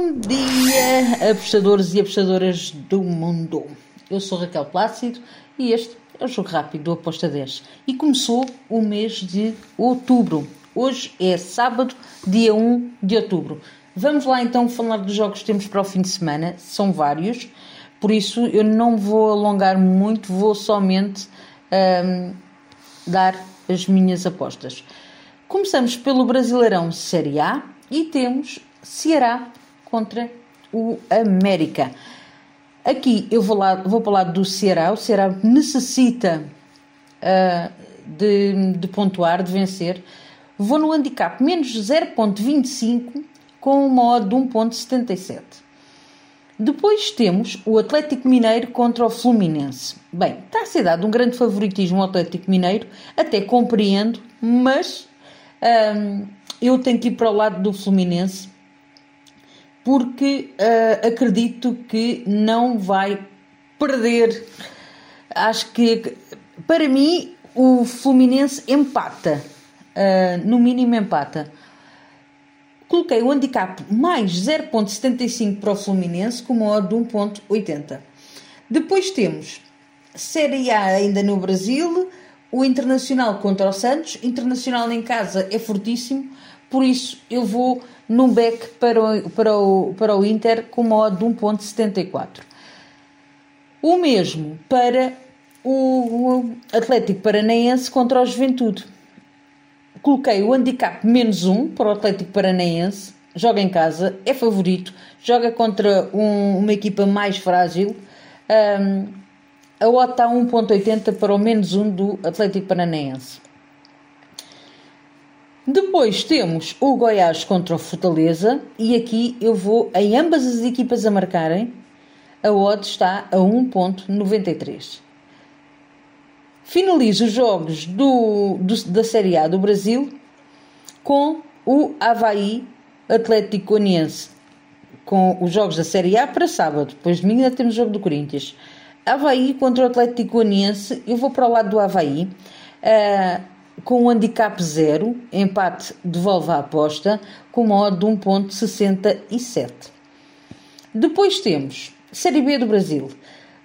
Bom dia, apostadores e apostadoras do mundo. Eu sou Raquel Plácido e este é o Jogo Rápido do Aposta 10. E começou o mês de outubro. Hoje é sábado, dia 1 de outubro. Vamos lá então falar dos jogos que temos para o fim de semana. São vários, por isso eu não vou alongar muito, vou somente hum, dar as minhas apostas. Começamos pelo Brasileirão Série A e temos Ceará contra o América. Aqui eu vou, lá, vou para o lado do Ceará. O Ceará necessita uh, de, de pontuar, de vencer. Vou no handicap menos 0.25 com uma odd de 1.77. Depois temos o Atlético Mineiro contra o Fluminense. Bem, está a ser dado um grande favoritismo ao Atlético Mineiro, até compreendo, mas um, eu tenho que ir para o lado do Fluminense porque uh, acredito que não vai perder. Acho que, para mim, o Fluminense empata, uh, no mínimo empata. Coloquei o handicap mais 0.75 para o Fluminense com uma odd de 1.80. Depois temos Série A ainda no Brasil, o Internacional contra o Santos. Internacional em casa é fortíssimo, por isso eu vou num back para o, para o, para o Inter com uma odd de 1.74. O mesmo para o Atlético Paranaense contra o Juventude. Coloquei o handicap menos 1 para o Atlético Paranaense, joga em casa, é favorito, joga contra um, uma equipa mais frágil. Um, a odd está a 1.80 para o menos 1 do Atlético Paranaense. Depois temos o Goiás contra o Fortaleza e aqui eu vou em ambas as equipas a marcarem. A odd está a 1.93. Finalizo os jogos do, do, da Série A do Brasil com o Havaí Atlético Goianiense. Com os jogos da Série A para sábado. Depois de domingo ainda temos o jogo do Corinthians. Havaí contra o Atlético Goianiense. Eu vou para o lado do Havaí. Uh, com um handicap zero, empate devolve a aposta, com uma odd de 1.67. Depois temos Série B do Brasil,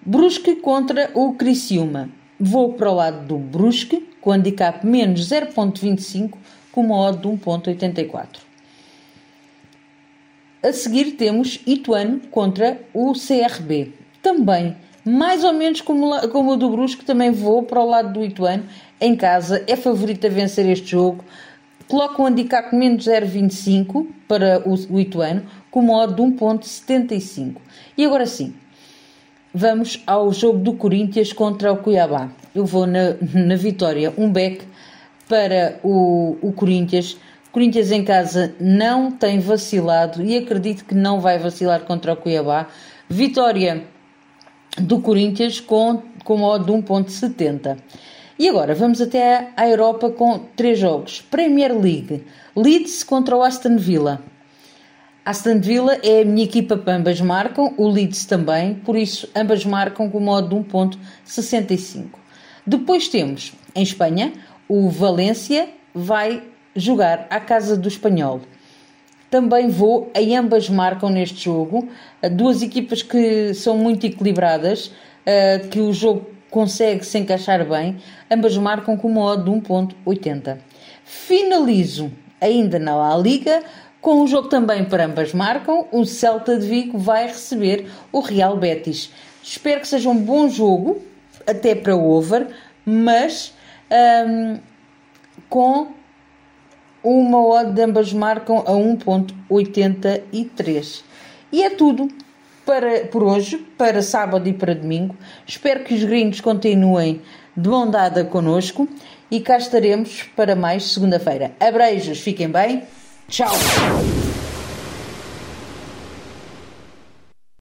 Brusque contra o Criciúma. Vou para o lado do Brusque, com handicap menos 0.25, com uma odd de 1.84. A seguir temos Ituano contra o CRB. Também, mais ou menos como, como o do Brusque, também vou para o lado do Ituano, em casa, é favorito a vencer este jogo. Coloca um handicap menos 0,25 para o, o Ituano, com uma odd de 1,75. E agora sim, vamos ao jogo do Corinthians contra o Cuiabá. Eu vou na, na vitória, um back para o, o Corinthians. Corinthians em casa não tem vacilado e acredito que não vai vacilar contra o Cuiabá. Vitória do Corinthians com, com odd de 1.70. E agora vamos até à Europa com três jogos. Premier League, Leeds contra o Aston Villa. Aston Villa é a minha equipa para ambas marcam, o Leeds também, por isso ambas marcam com o modo de 1.65. Depois temos, em Espanha, o Valência vai jogar à casa do Espanhol. Também vou, em ambas marcam neste jogo, duas equipas que são muito equilibradas, eh, que o jogo consegue se encaixar bem, ambas marcam com uma odd de 1.80. Finalizo ainda na La Liga com um jogo também para ambas marcam, o Celta de Vigo vai receber o Real Betis. Espero que seja um bom jogo, até para o over, mas um, com uma odd de ambas marcam a 1.83. E é tudo para, por hoje, para sábado e para domingo. Espero que os gringos continuem de mão dada connosco e cá estaremos para mais segunda-feira. Abreijos, fiquem bem. Tchau!